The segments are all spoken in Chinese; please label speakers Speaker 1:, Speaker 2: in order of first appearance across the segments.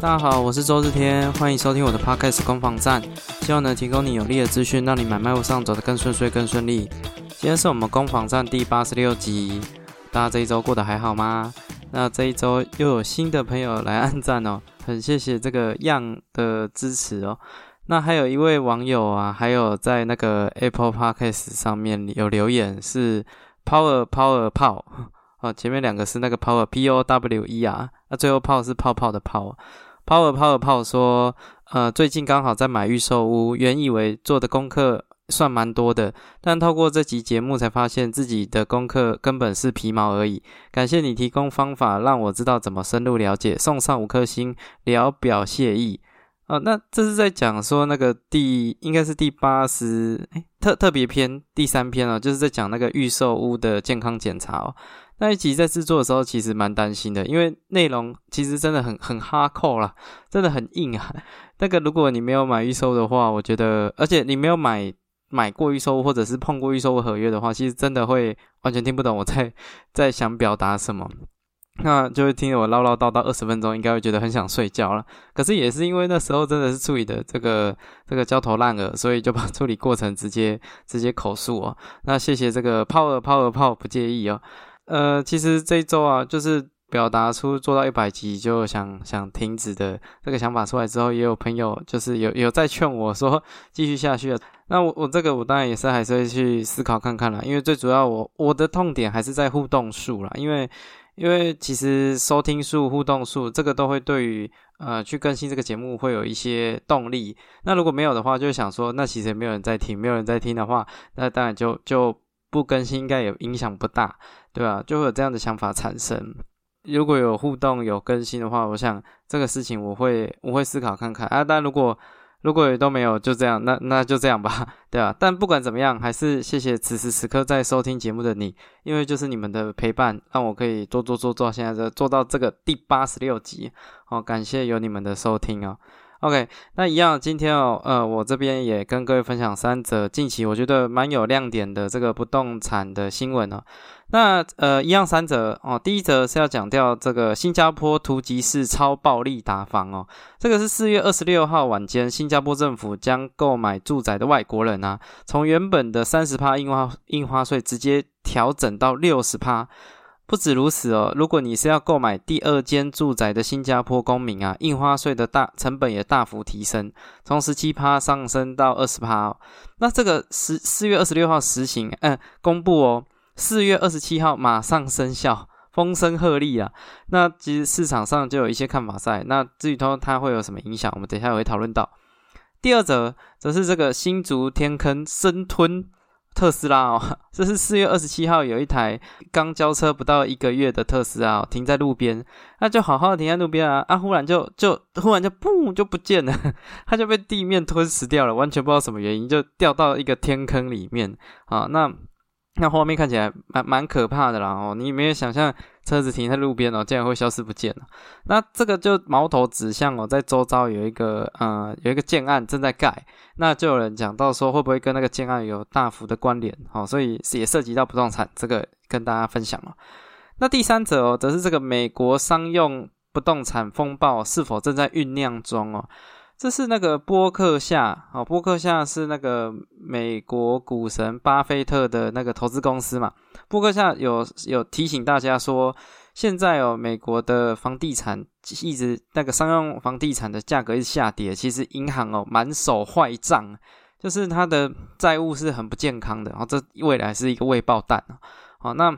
Speaker 1: 大家好，我是周日天，欢迎收听我的 Podcast 攻防战，希望能提供你有力的资讯，让你买卖路上走得更顺遂、更顺利。今天是我们攻防战第八十六集，大家这一周过得还好吗？那这一周又有新的朋友来按赞哦，很谢谢这个样的支持哦。那还有一位网友啊，还有在那个 Apple Podcast 上面有留言是 Power Power 泡哦，前面两个是那个 Power P O W E 啊，那最后泡是泡泡的泡。Power Power 泡说，呃，最近刚好在买预售屋，原以为做的功课算蛮多的，但透过这集节目才发现自己的功课根本是皮毛而已。感谢你提供方法，让我知道怎么深入了解，送上五颗星，聊表谢意。哦，那这是在讲说那个第应该是第八十哎特特别篇第三篇啊，就是在讲那个预售屋的健康检查哦。那一集在制作的时候，其实蛮担心的，因为内容其实真的很很哈扣啦，真的很硬啊。那个如果你没有买预售的话，我觉得，而且你没有买买过预售或者是碰过预售合约的话，其实真的会完全听不懂我在 在想表达什么。那就会听我唠唠叨叨二十分钟，应该会觉得很想睡觉了。可是也是因为那时候真的是处理的这个这个焦头烂额，所以就把处理过程直接直接口述哦。那谢谢这个泡儿泡儿泡不介意哦。呃，其实这一周啊，就是表达出做到一百集就想想停止的这个想法出来之后，也有朋友就是有有在劝我说继续下去了。那我我这个我当然也是还是会去思考看看啦，因为最主要我我的痛点还是在互动数啦，因为因为其实收听数、互动数这个都会对于呃去更新这个节目会有一些动力。那如果没有的话，就想说那其实也没有人在听，没有人在听的话，那当然就就。不更新应该也影响不大，对吧？就会有这样的想法产生。如果有互动、有更新的话，我想这个事情我会我会思考看看啊。但如果如果也都没有，就这样，那那就这样吧，对吧？但不管怎么样，还是谢谢此时此刻在收听节目的你，因为就是你们的陪伴，让我可以做做做做，现在这做到这个第八十六集，好，感谢有你们的收听哦。OK，那一样，今天哦，呃，我这边也跟各位分享三则近期我觉得蛮有亮点的这个不动产的新闻哦。那呃，一样三则哦，第一则是要讲掉这个新加坡突击式超暴力打房哦。这个是四月二十六号晚间，新加坡政府将购买住宅的外国人啊，从原本的三十趴印花印花税直接调整到六十趴。不止如此哦，如果你是要购买第二间住宅的新加坡公民啊，印花税的大成本也大幅提升，从十七趴上升到二十趴。那这个十四月二十六号实行，嗯，公布哦，四月二十七号马上生效，风声鹤唳啊。那其实市场上就有一些看法在。那至于说它会有什么影响，我们等一下也会讨论到。第二则则是这个新竹天坑生吞。特斯拉哦，这是四月二十七号，有一台刚交车不到一个月的特斯拉停在路边，那就好好的停在路边啊，啊，忽然就就忽然就嘣就不见了，它就被地面吞噬掉了，完全不知道什么原因，就掉到一个天坑里面啊，那。那画面看起来蛮蛮可怕的啦哦，你没有想象车子停在路边哦，竟然会消失不见了。那这个就矛头指向哦，在周遭有一个呃有一个建案正在盖，那就有人讲到说会不会跟那个建案有大幅的关联哦，所以也涉及到不动产，这个跟大家分享了。那第三者哦，则是这个美国商用不动产风暴是否正在酝酿中哦。这是那个波克夏哦，波克夏是那个美国股神巴菲特的那个投资公司嘛。波克夏有有提醒大家说，现在哦，美国的房地产一直那个商用房地产的价格一直下跌，其实银行哦满手坏账，就是它的债务是很不健康的，然后这未来是一个未爆弹啊。好，那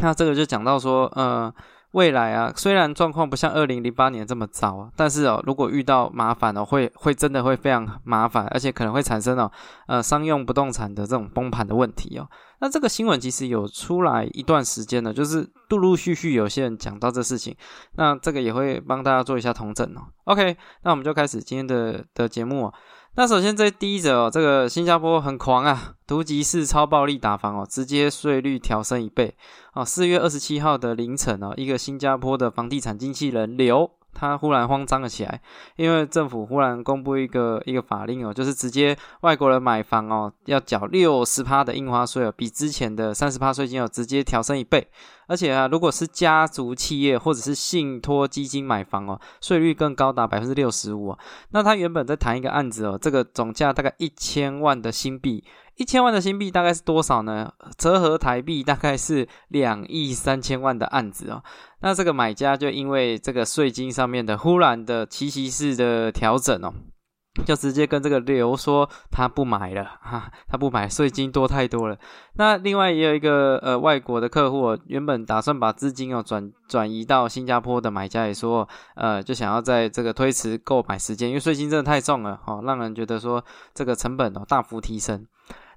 Speaker 1: 那这个就讲到说，呃。未来啊，虽然状况不像二零零八年这么糟啊，但是哦，如果遇到麻烦哦，会会真的会非常麻烦，而且可能会产生哦，呃，商用不动产的这种崩盘的问题哦。那这个新闻其实有出来一段时间了，就是陆陆续续有些人讲到这事情，那这个也会帮大家做一下同整哦。OK，那我们就开始今天的的节目。那首先这第一则哦，这个新加坡很狂啊，突击式超暴力打房哦，直接税率调升一倍哦。四月二十七号的凌晨哦，一个新加坡的房地产经纪人刘他忽然慌张了起来，因为政府忽然公布一个一个法令哦，就是直接外国人买房哦要缴六十趴的印花税哦，比之前的三十趴税金哦直接调升一倍。而且啊，如果是家族企业或者是信托基金买房哦，税率更高达百分之六十五。那他原本在谈一个案子哦，这个总价大概一千万的新币，一千万的新币大概是多少呢？折合台币大概是两亿三千万的案子哦。那这个买家就因为这个税金上面的忽然的奇袭式的调整哦。就直接跟这个刘说他不买了哈，他不买，税金多太多了。那另外也有一个呃外国的客户，原本打算把资金哦转转移到新加坡的买家也说，呃就想要在这个推迟购买时间，因为税金真的太重了哦，让人觉得说这个成本哦大幅提升。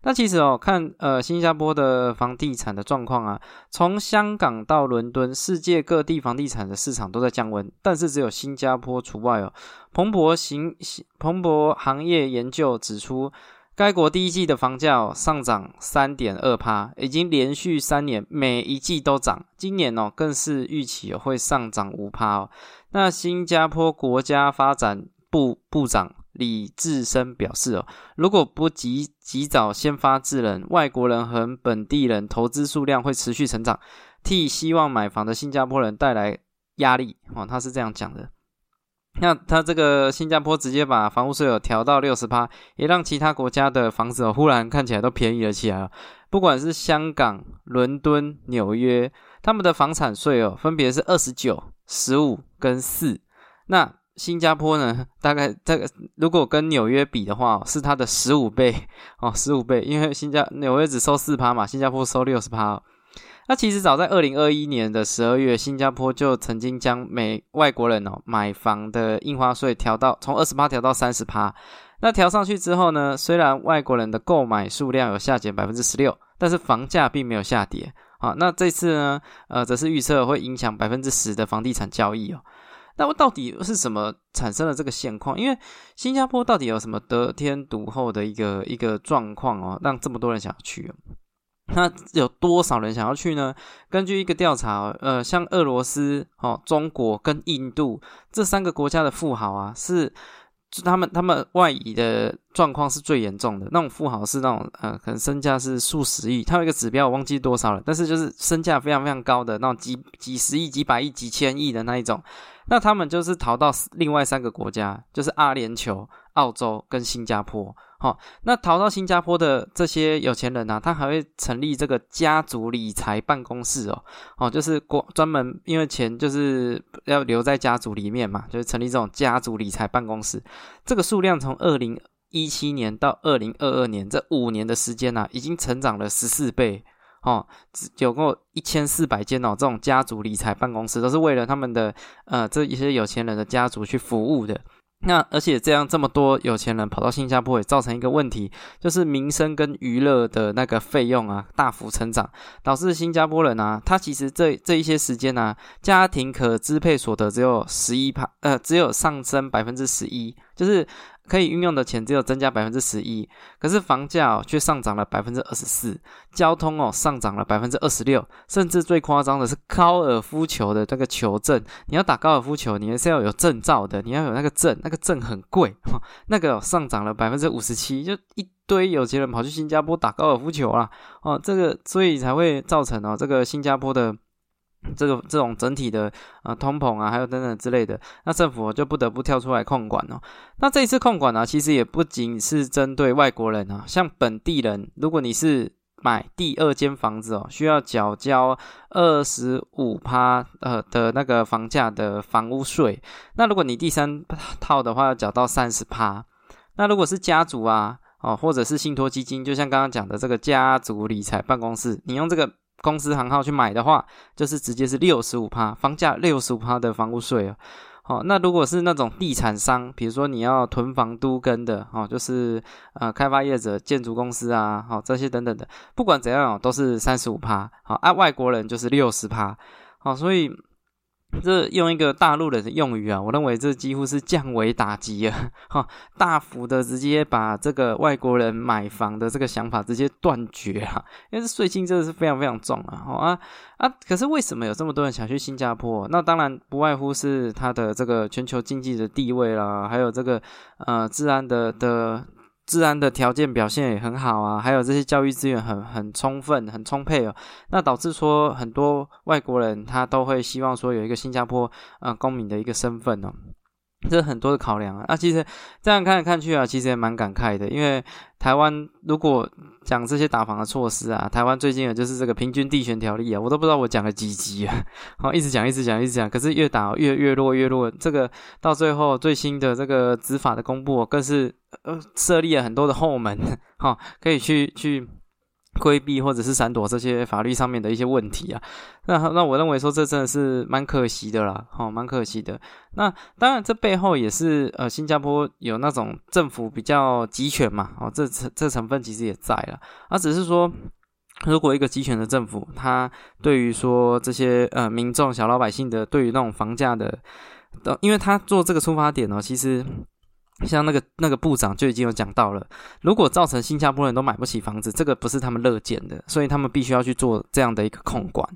Speaker 1: 那其实哦，看呃新加坡的房地产的状况啊，从香港到伦敦，世界各地房地产的市场都在降温，但是只有新加坡除外哦。彭博行 彭博行业研究指出，该国第一季的房价上涨三点二趴，已经连续三年每一季都涨，今年哦更是预期会上涨五趴哦。那新加坡国家发展部部长。李志深表示：“哦，如果不及及早先发制人，外国人和本地人投资数量会持续成长，替希望买房的新加坡人带来压力。”哦，他是这样讲的。那他这个新加坡直接把房屋税有调到六十趴，也让其他国家的房子哦忽然看起来都便宜了起来。不管是香港、伦敦、纽约，他们的房产税哦分别是二十九、十五跟四。那新加坡呢，大概这个如果跟纽约比的话，是它的十五倍哦，十五倍，因为新加纽约只收四趴嘛，新加坡收六十趴。那其实早在二零二一年的十二月，新加坡就曾经将美外国人哦买房的印花税调到从二十八调到三十趴。那调上去之后呢，虽然外国人的购买数量有下减百分之十六，但是房价并没有下跌啊。那这次呢，呃，则是预测会影响百分之十的房地产交易哦。那我到底是什么产生了这个现况？因为新加坡到底有什么得天独厚的一个一个状况哦，让这么多人想要去？那有多少人想要去呢？根据一个调查，呃，像俄罗斯、哦中国跟印度这三个国家的富豪啊，是。他们他们外移的状况是最严重的，那种富豪是那种呃，可能身价是数十亿，他有一个指标我忘记多少了，但是就是身价非常非常高的那种几几十亿、几百亿、几千亿的那一种，那他们就是逃到另外三个国家，就是阿联酋、澳洲跟新加坡。好，那逃到新加坡的这些有钱人呢，他还会成立这个家族理财办公室哦，哦，就是国专门因为钱就是要留在家族里面嘛，就是成立这种家族理财办公室。这个数量从二零一七年到二零二二年这五年的时间呢，已经成长了十四倍哦，有过一千四百间哦，这种家族理财办公室都是为了他们的呃这一些有钱人的家族去服务的。那而且这样这么多有钱人跑到新加坡，也造成一个问题，就是民生跟娱乐的那个费用啊大幅成长，导致新加坡人啊，他其实这这一些时间呢，家庭可支配所得只有十一帕，呃，只有上升百分之十一，就是。可以运用的钱只有增加百分之十一，可是房价哦却上涨了百分之二十四，交通哦上涨了百分之二十六，甚至最夸张的是高尔夫球的这个球证，你要打高尔夫球，你是要有证照的，你要有那个证，那个证很贵，那个上涨了百分之五十七，就一堆有钱人跑去新加坡打高尔夫球啦，哦，这个所以才会造成哦这个新加坡的。这个这种整体的呃通膨啊，还有等等之类的，那政府就不得不跳出来控管哦。那这一次控管呢，其实也不仅是针对外国人啊，像本地人，如果你是买第二间房子哦，需要缴交二十五趴呃的那个房价的房屋税。那如果你第三套的话，要缴到三十趴。那如果是家族啊，哦，或者是信托基金，就像刚刚讲的这个家族理财办公室，你用这个。公司行号去买的话，就是直接是六十五趴房价六十五趴的房屋税哦。好，那如果是那种地产商，比如说你要囤房都跟的哦，就是呃开发业者、建筑公司啊，好这些等等的，不管怎样哦，都是三十五趴。好，啊外国人就是六十趴。好，所以这用一个大陆的用语啊，我认为这几乎是降维打击啊，哈，大幅的直接把这个外国人买房的这个想法直接断绝啊，因为税金真的是非常非常重啊，啊啊！可是为什么有这么多人想去新加坡？那当然不外乎是它的这个全球经济的地位啦，还有这个呃治安的的。治安的条件表现也很好啊，还有这些教育资源很很充分、很充沛哦。那导致说很多外国人他都会希望说有一个新加坡呃公民的一个身份哦。这很多的考量啊，那其实这样看来看去啊，其实也蛮感慨的。因为台湾如果讲这些打防的措施啊，台湾最近的就是这个平均地权条例啊，我都不知道我讲了几集啊，好，一直讲一直讲一直讲，可是越打越越弱越弱。这个到最后最新的这个执法的公布，更是呃设立了很多的后门，哈，可以去去。规避或者是闪躲这些法律上面的一些问题啊，那那我认为说这真的是蛮可惜的啦，哦，蛮可惜的。那当然这背后也是呃新加坡有那种政府比较集权嘛，哦，这成这成分其实也在了。啊，只是说如果一个集权的政府，他对于说这些呃民众小老百姓的对于那种房价的，因为他做这个出发点呢，其实。像那个那个部长就已经有讲到了，如果造成新加坡人都买不起房子，这个不是他们乐见的，所以他们必须要去做这样的一个控管。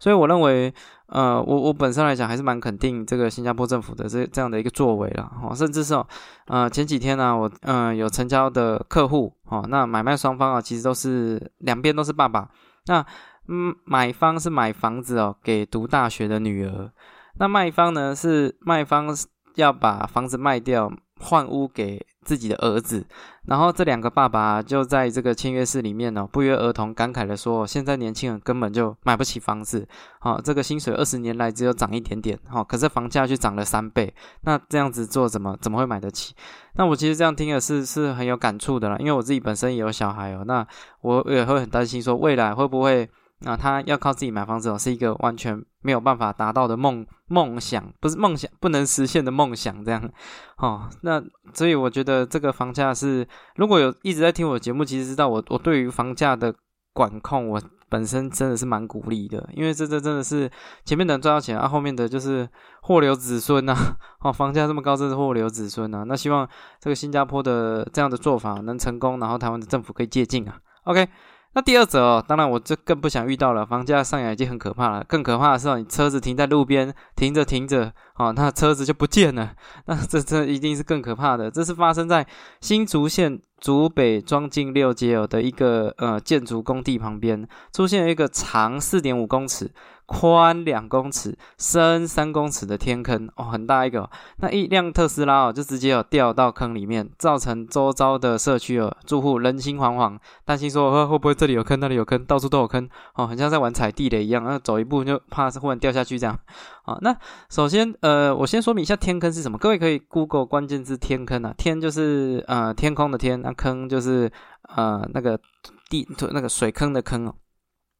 Speaker 1: 所以我认为，呃，我我本身来讲还是蛮肯定这个新加坡政府的这这样的一个作为了，哦，甚至是哦，呃，前几天呢，我嗯有成交的客户，哦，那买卖双方啊，其实都是两边都是爸爸，那嗯买方是买房子哦给读大学的女儿，那卖方呢是卖方要把房子卖掉。换屋给自己的儿子，然后这两个爸爸就在这个签约室里面呢，不约而同感慨的说：“现在年轻人根本就买不起房子，好，这个薪水二十年来只有涨一点点，好，可是房价却涨了三倍，那这样子做怎么怎么会买得起？那我其实这样听的是是很有感触的啦，因为我自己本身也有小孩哦，那我也会很担心说未来会不会。”那他要靠自己买房子哦，是一个完全没有办法达到的梦梦想，不是梦想不能实现的梦想，这样哦。那所以我觉得这个房价是，如果有一直在听我节目，其实知道我我对于房价的管控，我本身真的是蛮鼓励的，因为这这真的是前面的人赚到钱啊，后面的就是祸留子孙呐。哦，房价这么高，真是祸留子孙呐。那希望这个新加坡的这样的做法能成功，然后台湾的政府可以借鉴啊。OK。那第二则哦，当然我这更不想遇到了。房价上扬已经很可怕了，更可怕的是哦，你车子停在路边，停着停着，哦，那车子就不见了。那这这一定是更可怕的。这是发生在新竹县竹北庄进六街哦的一个呃建筑工地旁边，出现了一个长四点五公尺。宽两公尺、深三公尺的天坑哦，很大一个。那一辆特斯拉哦，就直接有掉到坑里面，造成周遭的社区哦住户人心惶惶，担心说会会不会这里有坑，那里有坑，到处都有坑哦，很像在玩踩地雷一样，那走一步就怕是忽然掉下去这样。好，那首先呃，我先说明一下天坑是什么，各位可以 Google 关键字天坑啊，天就是呃天空的天，那坑就是呃那个地那个水坑的坑哦。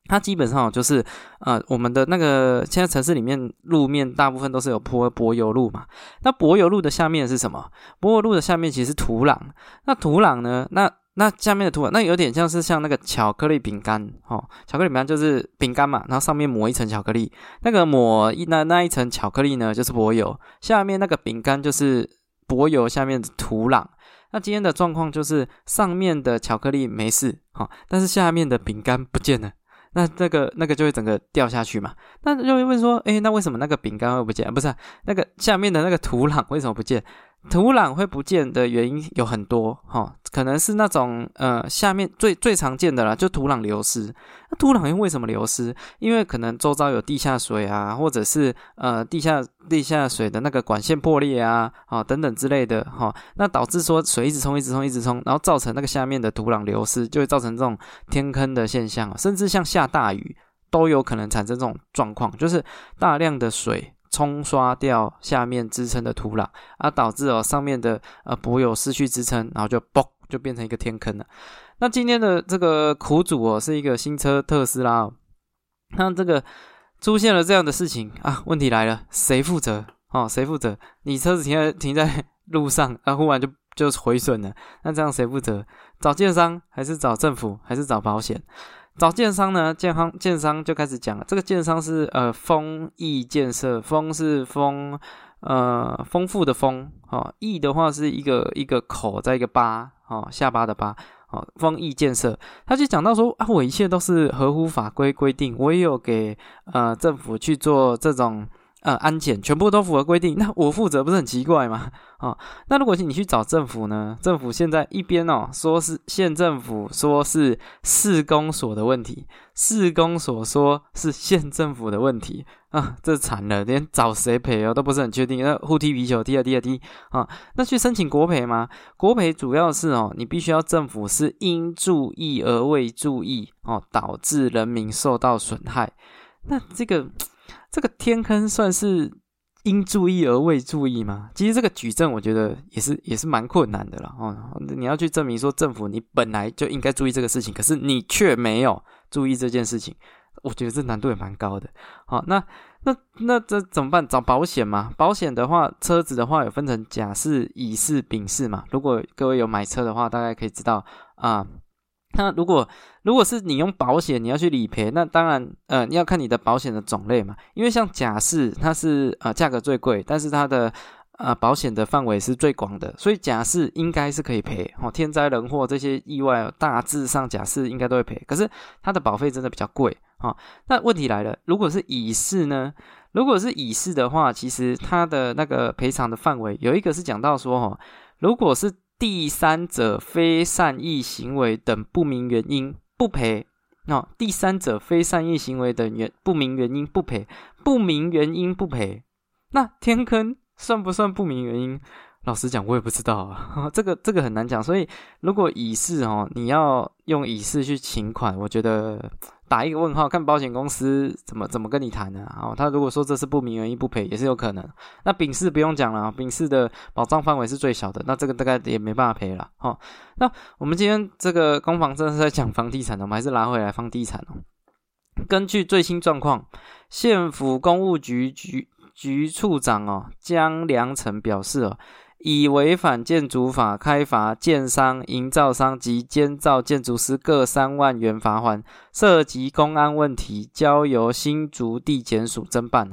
Speaker 1: 它基本上就是，呃，我们的那个现在城市里面路面大部分都是有坡柏油路嘛。那柏油路的下面是什么？柏油路的下面其实是土壤。那土壤呢？那那下面的土壤，那有点像是像那个巧克力饼干哦。巧克力饼干就是饼干嘛，然后上面抹一层巧克力。那个抹一那那一层巧克力呢，就是柏油。下面那个饼干就是柏油下面的土壤。那今天的状况就是上面的巧克力没事，哈，但是下面的饼干不见了。那那个那个就会整个掉下去嘛？那就会问说，哎，那为什么那个饼干会不见？不是那个下面的那个土壤为什么不见？土壤会不见的原因有很多哈，可能是那种呃下面最最常见的啦，就土壤流失。那土壤因为什么流失？因为可能周遭有地下水啊，或者是呃地下地下水的那个管线破裂啊，啊等等之类的哈，那导致说水一直冲一直冲一直冲，然后造成那个下面的土壤流失，就会造成这种天坑的现象，甚至像下大雨都有可能产生这种状况，就是大量的水。冲刷掉下面支撑的土壤，而导致哦上面的呃柏油失去支撑，然后就嘣就变成一个天坑了。那今天的这个苦主哦是一个新车特斯拉，哦那这个出现了这样的事情啊，问题来了，谁负责？哦，谁负责？你车子停在停在路上，啊，忽然就就毁损了，那这样谁负责？找建商还是找政府还是找保险？找建商呢，建商建商就开始讲了，这个建商是呃丰益建设，丰是丰呃丰富的丰，哦，益的话是一个一个口在一个八，哦下巴的八，哦丰益建设，他就讲到说啊，我一切都是合乎法规规定，我也有给呃政府去做这种。呃，安检全部都符合规定，那我负责不是很奇怪吗？啊，那如果是你去找政府呢？政府现在一边哦说是县政府说是市公所的问题，市公所说是县政府的问题啊，这惨了，连找谁赔哦都不是很确定。那互踢皮球，踢啊踢啊踢啊，那去申请国赔吗？国赔主要是哦，你必须要政府是因注意而未注意哦，导致人民受到损害，那这个。这个天坑算是应注意而未注意吗？其实这个举证，我觉得也是也是蛮困难的了哦。你要去证明说政府你本来就应该注意这个事情，可是你却没有注意这件事情，我觉得这难度也蛮高的。好，那那那这怎么办？找保险嘛？保险的话，车子的话有分成甲式、乙式、丙式嘛。如果各位有买车的话，大概可以知道啊。那如果如果是你用保险，你要去理赔，那当然，呃，你要看你的保险的种类嘛。因为像甲式，它是呃价格最贵，但是它的呃保险的范围是最广的，所以甲式应该是可以赔哦。天灾人祸这些意外，大致上甲式应该都会赔。可是它的保费真的比较贵啊。那问题来了，如果是乙式呢？如果是乙式的话，其实它的那个赔偿的范围有一个是讲到说，哦，如果是第三者非善意行为等不明原因不赔，那第三者非善意行为等原不明原因不赔，不明原因不赔，那天坑算不算不明原因？老实讲，我也不知道啊，这个这个很难讲。所以如果乙式哦，你要用乙式去请款，我觉得。打一个问号，看保险公司怎么怎么跟你谈的哦。他如果说这是不明原因不赔，也是有可能。那丙式不用讲了，丙式的保障范围是最小的，那这个大概也没办法赔了。哦，那我们今天这个攻防真的是在讲房地产的，我们还是拉回来房地产哦。根据最新状况，县府公务局局局处长哦江良成表示哦。以违反建筑法开罚建商、营造商及监造建筑师各三万元罚款，涉及公安问题，交由新竹地检署侦办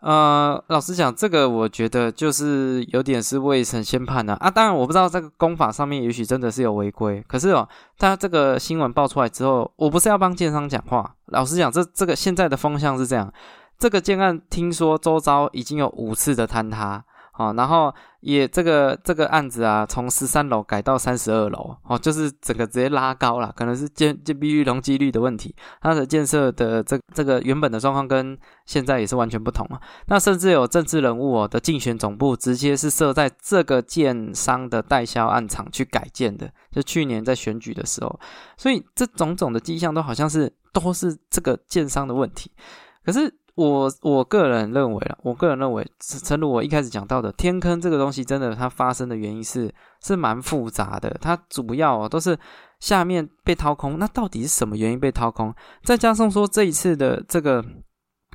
Speaker 1: 呃，老实讲，这个我觉得就是有点是未审先判的啊。当然，我不知道这个公法上面也许真的是有违规，可是哦，他这个新闻爆出来之后，我不是要帮建商讲话。老实讲，这这个现在的风向是这样，这个建案听说周遭已经有五次的坍塌。好，然后也这个这个案子啊，从十三楼改到三十二楼，哦，就是整个直接拉高了，可能是建建蔽率容积率的问题，它的建设的这这个原本的状况跟现在也是完全不同啊。那甚至有政治人物哦的竞选总部，直接是设在这个建商的代销案场去改建的，就去年在选举的时候，所以这种种的迹象都好像是都是这个建商的问题，可是。我我个人认为啊，我个人认为，正如我一开始讲到的，天坑这个东西，真的它发生的原因是是蛮复杂的。它主要都是下面被掏空，那到底是什么原因被掏空？再加上说这一次的这个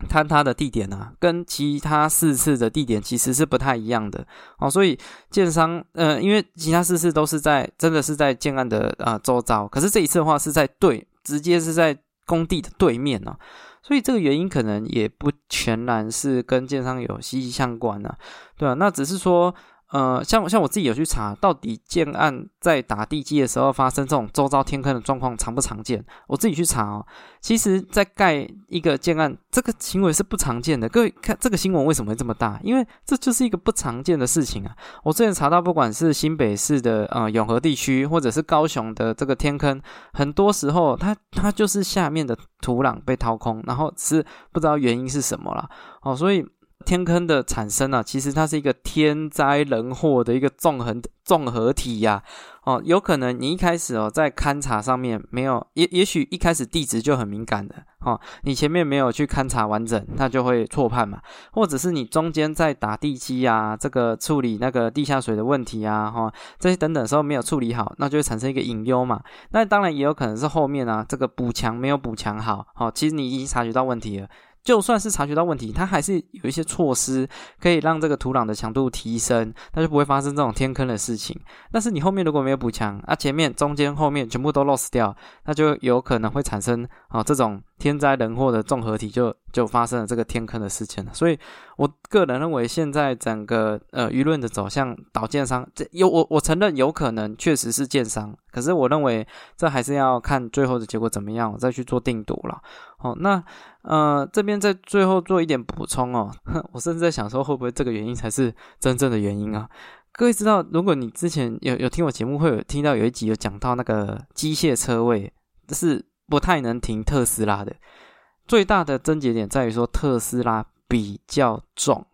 Speaker 1: 坍塌的地点呢，跟其他四次的地点其实是不太一样的哦。所以建商，呃，因为其他四次都是在真的是在建案的啊周遭，可是这一次的话是在对，直接是在工地的对面呢。所以这个原因可能也不全然是跟建商有息息相关呢，对啊，那只是说，呃，像像我自己有去查，到底建案在打地基的时候发生这种周遭天坑的状况常不常见？我自己去查哦，其实，在盖一个建案，这个行为是不常见的。各位看这个新闻为什么会这么大？因为这就是一个不常见的事情啊。我之前查到，不管是新北市的呃永和地区，或者是高雄的这个天坑，很多时候它它就是下面的土壤被掏空，然后是不知道原因是什么了哦，所以。天坑的产生啊，其实它是一个天灾人祸的一个纵横综合体呀。哦，有可能你一开始哦在勘察上面没有，也也许一开始地质就很敏感的哦，你前面没有去勘察完整，那就会错判嘛。或者是你中间在打地基啊，这个处理那个地下水的问题啊，哈，这些等等时候没有处理好，那就会产生一个隐忧嘛。那当然也有可能是后面啊，这个补强没有补强好，好，其实你已经察觉到问题了。就算是察觉到问题，它还是有一些措施可以让这个土壤的强度提升，那就不会发生这种天坑的事情。但是你后面如果没有补强，啊，前面、中间、后面全部都 lost 掉，那就有可能会产生啊这种天灾人祸的综合体，就就发生了这个天坑的事情了。所以我个人认为，现在整个呃舆论的走向，导建商这有我我承认有可能确实是建商，可是我认为这还是要看最后的结果怎么样，我再去做定夺了。哦，那。呃，这边在最后做一点补充哦，我甚至在想说，会不会这个原因才是真正的原因啊？各位知道，如果你之前有有听我节目，会有听到有一集有讲到那个机械车位是不太能停特斯拉的，最大的症结点在于说特斯拉比较重，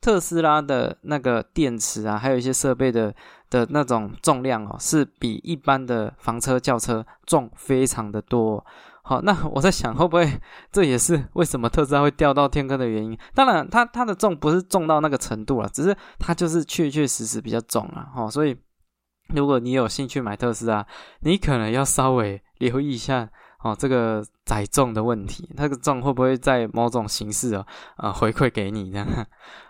Speaker 1: 特斯拉的那个电池啊，还有一些设备的的那种重量哦，是比一般的房车轿车重非常的多。好，那我在想，会不会这也是为什么特斯拉会掉到天坑的原因？当然，它它的重不是重到那个程度了，只是它就是确确实实比较重了。哈，所以如果你有兴趣买特斯拉，你可能要稍微留意一下哦，这个载重的问题，那个重会不会在某种形式啊，呃，回馈给你呢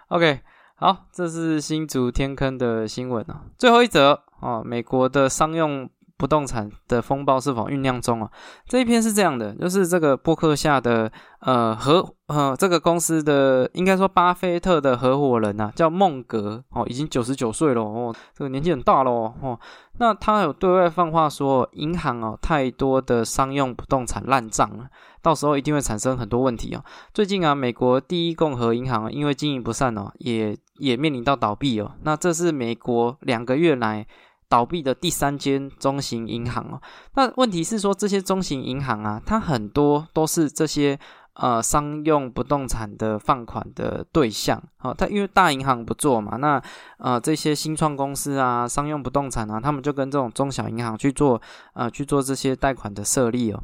Speaker 1: ？OK，好，这是新竹天坑的新闻哦。最后一则哦，美国的商用。不动产的风暴是否酝酿中啊？这一篇是这样的，就是这个播客下的呃合呃这个公司的应该说巴菲特的合伙人呐，叫孟格哦，已经九十九岁了哦，这个年纪很大了哦。那他有对外放话说，银行哦太多的商用不动产烂账了，到时候一定会产生很多问题哦。最近啊，美国第一共和银行因为经营不善哦，也也面临到倒闭哦。那这是美国两个月来。倒闭的第三间中型银行哦，那问题是说这些中型银行啊，它很多都是这些呃商用不动产的放款的对象哦，它因为大银行不做嘛，那呃这些新创公司啊，商用不动产啊，他们就跟这种中小银行去做呃去做这些贷款的设立哦，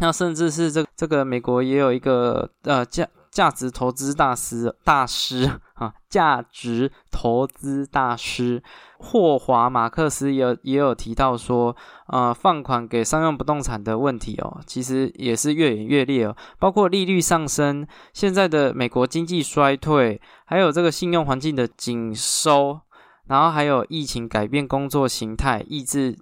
Speaker 1: 那甚至是这这个美国也有一个呃叫。价值投资大师大师啊，价值投资大师霍华马克思也也有提到说，呃，放款给商用不动产的问题哦，其实也是越演越烈哦。包括利率上升，现在的美国经济衰退，还有这个信用环境的紧收，然后还有疫情改变工作形态，抑制。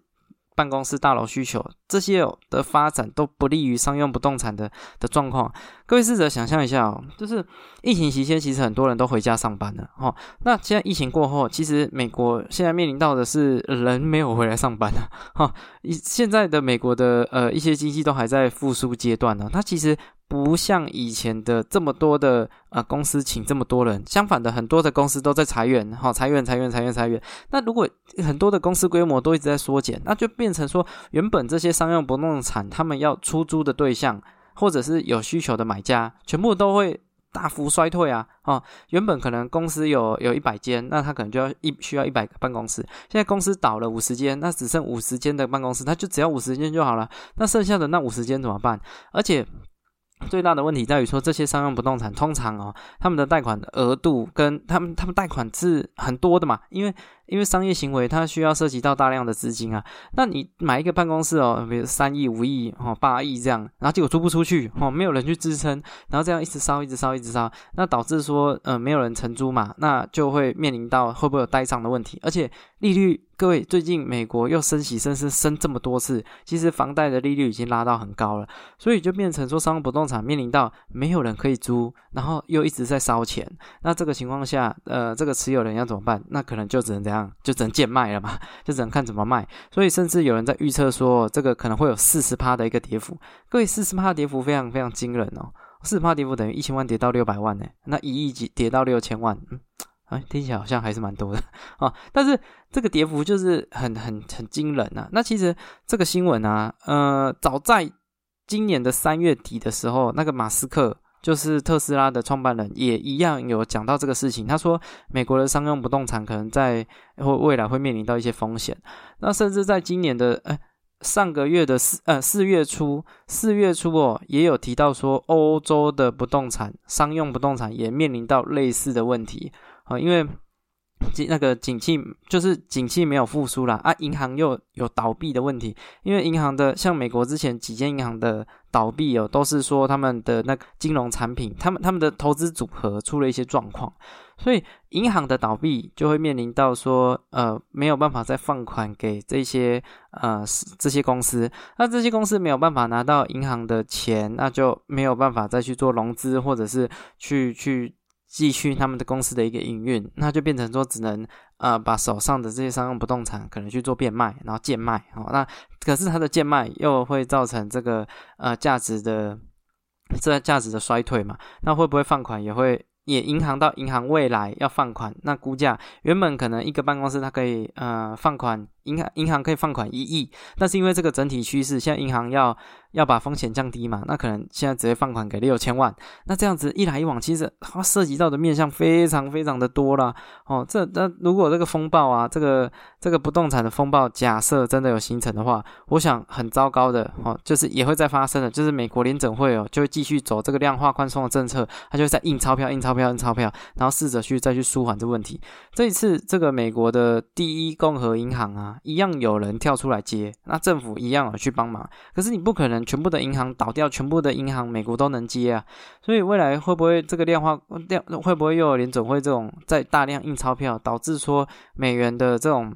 Speaker 1: 办公室大楼需求这些的发展都不利于商用不动产的的状况。各位试着想象一下哦，就是疫情期间，其实很多人都回家上班了哈。那现在疫情过后，其实美国现在面临到的是人没有回来上班了哈。现在的美国的呃一些经济都还在复苏阶段呢，它其实。不像以前的这么多的呃公司请这么多人，相反的很多的公司都在裁员，哈，裁员裁员裁员裁员。那如果很多的公司规模都一直在缩减，那就变成说，原本这些商用不动产他们要出租的对象，或者是有需求的买家，全部都会大幅衰退啊，哦，原本可能公司有有一百间，那他可能就要一需要一百个办公室，现在公司倒了五十间，那只剩五十间的办公室，他就只要五十间就好了，那剩下的那五十间怎么办？而且。最大的问题在于说，这些商用不动产通常哦，他们的贷款额度跟他们他们贷款是很多的嘛，因为。因为商业行为它需要涉及到大量的资金啊，那你买一个办公室哦，比如三亿、五亿、哦八亿这样，然后结果租不出去哦，没有人去支撑，然后这样一直烧、一直烧、一直烧，那导致说呃没有人承租嘛，那就会面临到会不会有呆账的问题，而且利率，各位最近美国又升息升升升这么多次，其实房贷的利率已经拉到很高了，所以就变成说商用不动产面临到没有人可以租，然后又一直在烧钱，那这个情况下，呃这个持有人要怎么办？那可能就只能这样。就只能贱卖了嘛，就只能看怎么卖。所以甚至有人在预测说，这个可能会有四十趴的一个跌幅。各位，四十趴跌幅非常非常惊人哦！四十趴跌幅等于一千万跌到六百万呢，那一亿级跌到六千万，嗯，哎，听起来好像还是蛮多的啊。但是这个跌幅就是很很很惊人呐。那其实这个新闻啊，呃，早在今年的三月底的时候，那个马斯克。就是特斯拉的创办人也一样有讲到这个事情。他说，美国的商用不动产可能在或未来会面临到一些风险。那甚至在今年的呃上个月的四呃四月初，四月初哦也有提到说，欧洲的不动产商用不动产也面临到类似的问题啊，因为景那个景气就是景气没有复苏了啊，银行又有倒闭的问题，因为银行的像美国之前几间银行的。倒闭哦，都是说他们的那个金融产品，他们他们的投资组合出了一些状况，所以银行的倒闭就会面临到说，呃，没有办法再放款给这些呃这些公司，那这些公司没有办法拿到银行的钱，那就没有办法再去做融资，或者是去去。继续他们的公司的一个营运，那就变成说只能呃把手上的这些商用不动产可能去做变卖，然后贱卖哦。那可是它的贱卖又会造成这个呃价值的这价值的衰退嘛？那会不会放款也会？也银行到银行未来要放款，那估价原本可能一个办公室它可以呃放款，银行银行可以放款一亿，但是因为这个整体趋势，现在银行要要把风险降低嘛，那可能现在直接放款给六千万，那这样子一来一往，其实它涉及到的面向非常非常的多了哦。这那如果这个风暴啊，这个这个不动产的风暴，假设真的有形成的话，我想很糟糕的哦，就是也会再发生的，就是美国联准会哦就会继续走这个量化宽松的政策，它就在印钞票印钞。票印钞票，然后试着去再去舒缓这问题。这一次，这个美国的第一共和银行啊，一样有人跳出来接，那政府一样去帮忙。可是你不可能全部的银行倒掉，全部的银行美国都能接啊。所以未来会不会这个量化量会不会又有联总会这种在大量印钞票，导致说美元的这种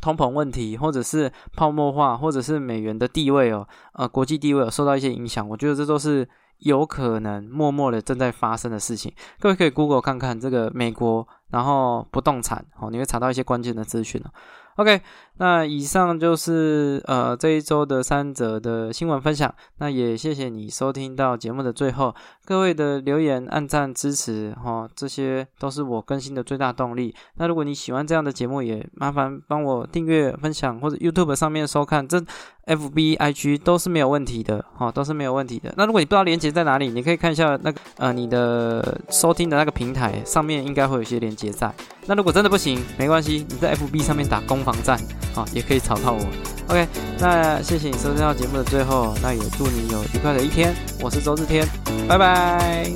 Speaker 1: 通膨问题，或者是泡沫化，或者是美元的地位哦，呃，国际地位有受到一些影响？我觉得这都是。有可能默默的正在发生的事情，各位可以 Google 看看这个美国，然后不动产，哦，你会查到一些关键的资讯哦。OK，那以上就是呃这一周的三则的新闻分享。那也谢谢你收听到节目的最后，各位的留言、按赞、支持，哈，这些都是我更新的最大动力。那如果你喜欢这样的节目，也麻烦帮我订阅、分享，或者 YouTube 上面收看，这 FB、IG 都是没有问题的，哈，都是没有问题的。那如果你不知道连接在哪里，你可以看一下那个呃你的收听的那个平台上面应该会有一些连接在。那如果真的不行，没关系，你在 FB 上面打攻防战，啊，也可以找到我。OK，那谢谢你收听到节目的最后，那也祝你有愉快的一天。我是周志天，拜拜。